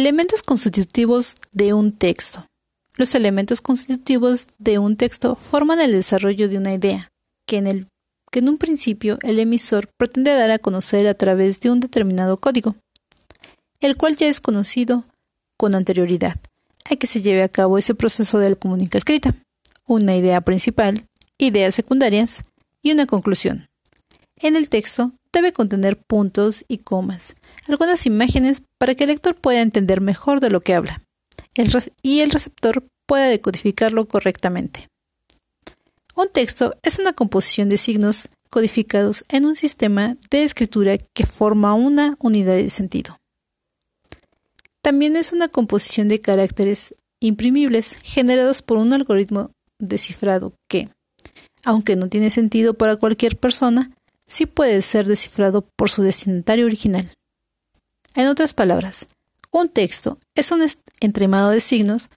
Elementos constitutivos de un texto. Los elementos constitutivos de un texto forman el desarrollo de una idea, que en, un principio el emisor pretende dar a conocer a través de un determinado código, el cual ya es conocido con anterioridad a que se lleve a cabo ese proceso de la comunicación escrita, una idea principal, ideas secundarias y una conclusión. En el texto debe contener puntos y comas, algunas imágenes para que el lector pueda entender mejor de lo que habla y el receptor pueda decodificarlo correctamente. Un texto es una composición de signos codificados en un sistema de escritura que forma una unidad de sentido. También es una composición de caracteres imprimibles generados por un algoritmo descifrado que, aunque no tiene sentido para cualquier persona, sí puede ser descifrado por su destinatario original. En otras palabras, un texto es un entremado de signos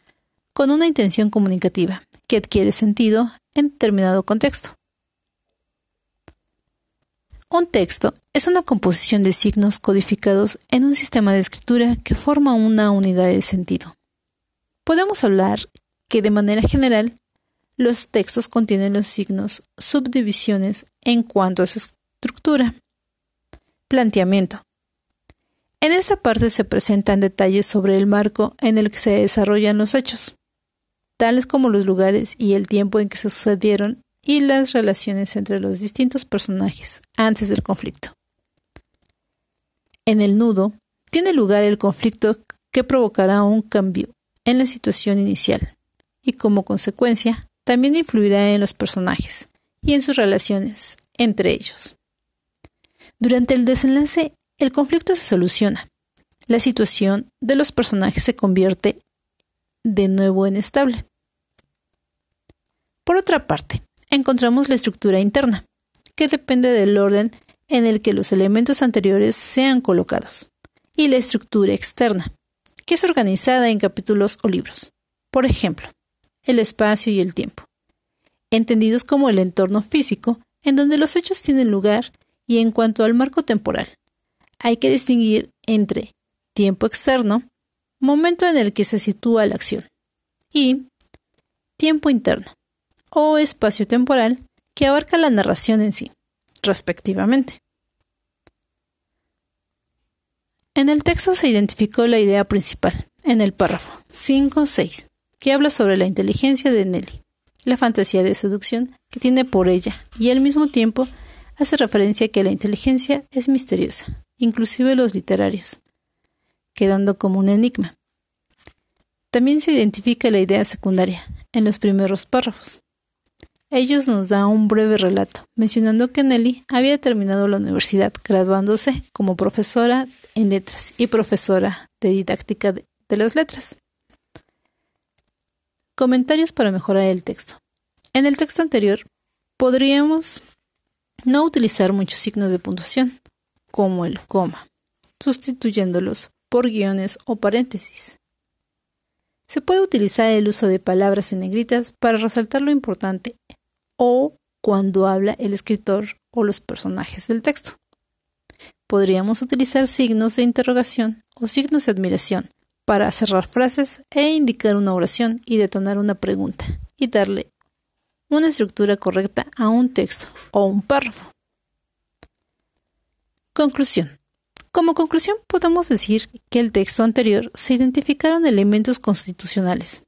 con una intención comunicativa que adquiere sentido en determinado contexto. Un texto es una composición de signos codificados en un sistema de escritura que forma una unidad de sentido. Podemos hablar que de manera general los textos contienen los signos subdivisiones en cuanto a su estructura. Planteamiento. En esta parte se presentan detalles sobre el marco en el que se desarrollan los hechos, tales como los lugares y el tiempo en que se sucedieron y las relaciones entre los distintos personajes antes del conflicto. En el nudo tiene lugar el conflicto que provocará un cambio en la situación inicial y como consecuencia también influirá en los personajes y en sus relaciones entre ellos. Durante el desenlace, el conflicto se soluciona. La situación de los personajes se convierte de nuevo en estable. Por otra parte, encontramos la estructura interna, que depende del orden en el que los elementos anteriores sean colocados, y la estructura externa, que es organizada en capítulos o libros. Por ejemplo, el espacio y el tiempo, entendidos como el entorno físico en donde los hechos tienen lugar y en cuanto al marco temporal, hay que distinguir entre tiempo externo, momento en el que se sitúa la acción, y tiempo interno, o espacio temporal que abarca la narración en sí, respectivamente. En el texto se identificó la idea principal, en el párrafo 5-6, que habla sobre la inteligencia de Nelly, la fantasía de seducción que tiene por ella y al mismo tiempo hace referencia a que la inteligencia es misteriosa, inclusive los literarios, quedando como un enigma. También se identifica la idea secundaria en los primeros párrafos. Ellos nos da un breve relato, mencionando que Nelly había terminado la universidad, graduándose como profesora en letras y profesora de didáctica de, de las letras. Comentarios para mejorar el texto. En el texto anterior podríamos no utilizar muchos signos de puntuación, como el coma, sustituyéndolos por guiones o paréntesis. Se puede utilizar el uso de palabras en negritas para resaltar lo importante o cuando habla el escritor o los personajes del texto. Podríamos utilizar signos de interrogación o signos de admiración para cerrar frases e indicar una oración y detonar una pregunta y darle una estructura correcta a un texto o un párrafo. Conclusión. Como conclusión podemos decir que el texto anterior se identificaron elementos constitucionales,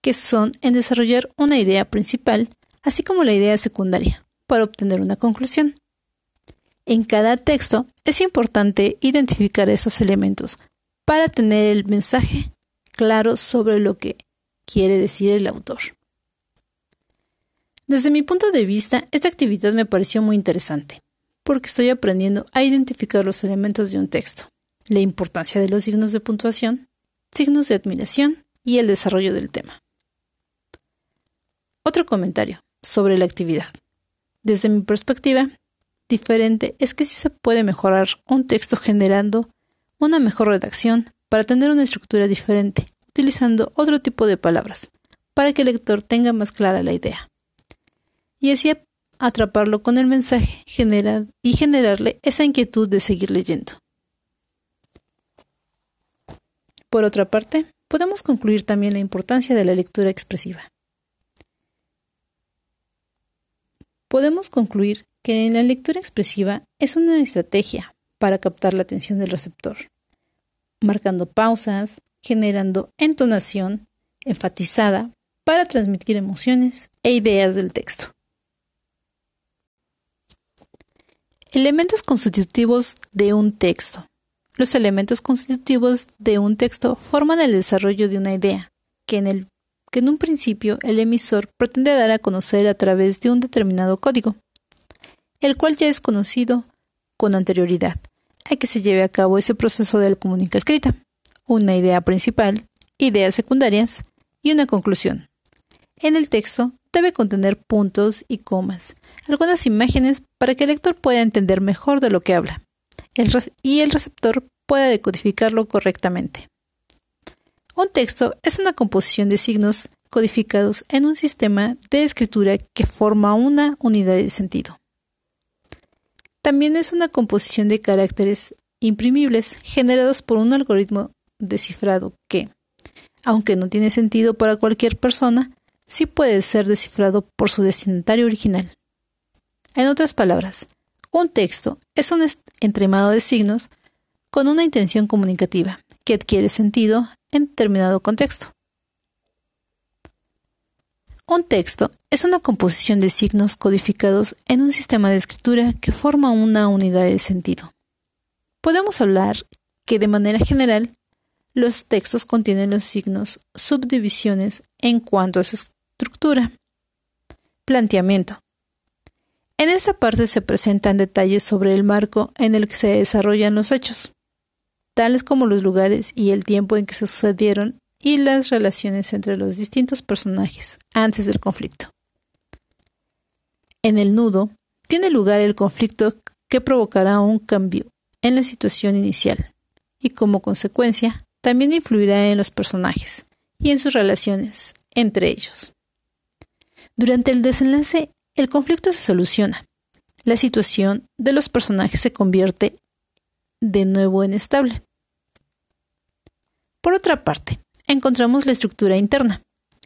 que son en desarrollar una idea principal, así como la idea secundaria, para obtener una conclusión. En cada texto es importante identificar esos elementos para tener el mensaje claro sobre lo que quiere decir el autor. Desde mi punto de vista, esta actividad me pareció muy interesante, porque estoy aprendiendo a identificar los elementos de un texto, la importancia de los signos de puntuación, signos de admiración y el desarrollo del tema. Otro comentario sobre la actividad. Desde mi perspectiva, diferente es que sí se puede mejorar un texto generando una mejor redacción para tener una estructura diferente, utilizando otro tipo de palabras, para que el lector tenga más clara la idea y así atraparlo con el mensaje y generarle esa inquietud de seguir leyendo. por otra parte, podemos concluir también la importancia de la lectura expresiva. Podemos concluir que en la lectura expresiva es una estrategia para captar la atención del receptor, marcando pausas, generando entonación enfatizada para transmitir emociones e ideas del texto. Elementos constitutivos de un texto. Los elementos constitutivos de un texto forman el desarrollo de una idea, que en, un principio el emisor pretende dar a conocer a través de un determinado código, el cual ya es conocido con anterioridad a que se lleve a cabo ese proceso de la comunicación escrita, una idea principal, ideas secundarias y una conclusión. En el texto debe contener puntos y comas, algunas imágenes para que el lector pueda entender mejor de lo que habla y el receptor pueda decodificarlo correctamente. Un texto es una composición de signos codificados en un sistema de escritura que forma una unidad de sentido. También es una composición de caracteres imprimibles generados por un algoritmo descifrado que, aunque no tiene sentido para cualquier persona, sí puede ser descifrado por su destinatario original. En otras palabras, un texto es un entremado de signos con una intención comunicativa que adquiere sentido en determinado contexto. Un texto es una composición de signos codificados en un sistema de escritura que forma una unidad de sentido. Podemos hablar que de manera general los textos contienen los signos subdivisiones en cuanto a su estructura. Planteamiento. En esta parte se presentan detalles sobre el marco en el que se desarrollan los hechos, tales como los lugares y el tiempo en que se sucedieron y las relaciones entre los distintos personajes antes del conflicto. En el nudo tiene lugar el conflicto que provocará un cambio en la situación inicial y como consecuencia también influirá en los personajes y en sus relaciones entre ellos. Durante el desenlace, el conflicto se soluciona. La situación de los personajes se convierte de nuevo en estable. Por otra parte, encontramos la estructura interna,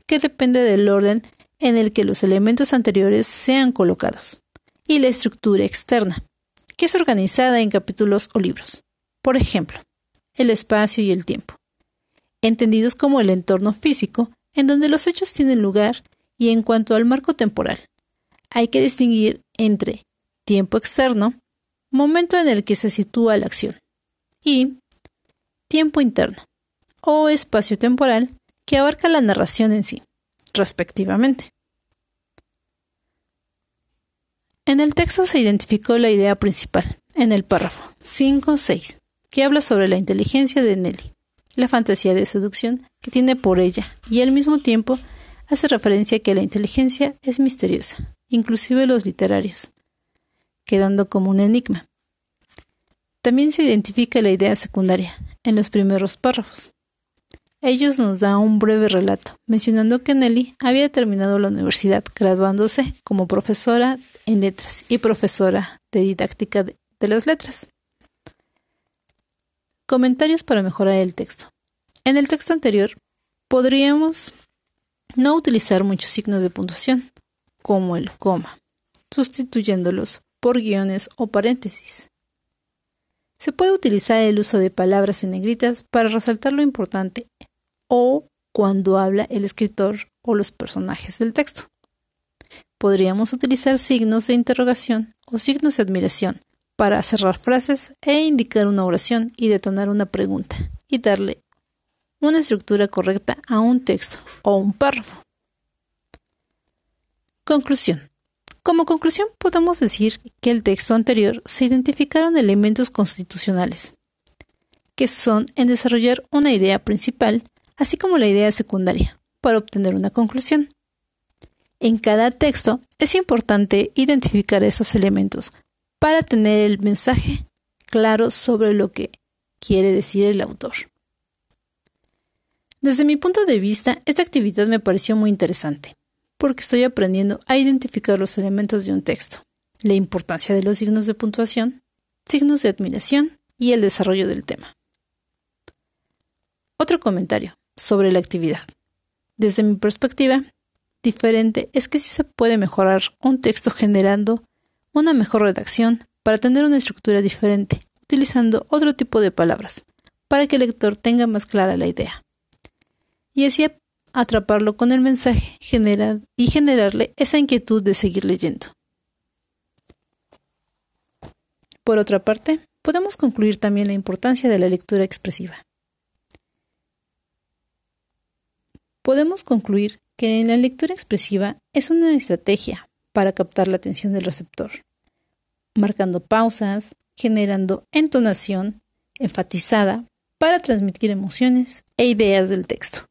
que depende del orden en el que los elementos anteriores sean colocados, y la estructura externa, que es organizada en capítulos o libros. Por ejemplo, el espacio y el tiempo, entendidos como el entorno físico en donde los hechos tienen lugar y en cuanto al marco temporal. Hay que distinguir entre tiempo externo, momento en el que se sitúa la acción, y tiempo interno, o espacio temporal que abarca la narración en sí, respectivamente. En el texto se identificó la idea principal, en el párrafo 5-6, que habla sobre la inteligencia de Nelly, la fantasía de seducción que tiene por ella, y al mismo tiempo hace referencia a que la inteligencia es misteriosa, inclusive los literarios, quedando como un enigma. También se identifica la idea secundaria en los primeros párrafos. Ellos nos da un breve relato, mencionando que Nelly había terminado la universidad, graduándose como profesora en letras y profesora de didáctica de, de las letras. Comentarios para mejorar el texto. En el texto anterior podríamos no utilizar muchos signos de puntuación, como el coma, sustituyéndolos por guiones o paréntesis. Se puede utilizar el uso de palabras en negritas para resaltar lo importante o cuando habla el escritor o los personajes del texto. Podríamos utilizar signos de interrogación o signos de admiración para cerrar frases e indicar una oración y detonar una pregunta y darle una estructura correcta a un texto o un párrafo. Conclusión. Como conclusión podemos decir que el texto anterior se identificaron elementos constitucionales, que son en desarrollar una idea principal, así como la idea secundaria, para obtener una conclusión. En cada texto es importante identificar esos elementos para tener el mensaje claro sobre lo que quiere decir el autor. Desde mi punto de vista, esta actividad me pareció muy interesante, porque estoy aprendiendo a identificar los elementos de un texto, la importancia de los signos de puntuación, signos de admiración y el desarrollo del tema. Otro comentario sobre la actividad. Desde mi perspectiva, diferente es que sí se puede mejorar un texto generando una mejor redacción para tener una estructura diferente, utilizando otro tipo de palabras, para que el lector tenga más clara la idea. Y así atraparlo con el mensaje y generarle esa inquietud de seguir leyendo. Por otra parte, podemos concluir también la importancia de la lectura expresiva. Podemos concluir que en la lectura expresiva es una estrategia para captar la atención del receptor, marcando pausas, generando entonación enfatizada para transmitir emociones e ideas del texto.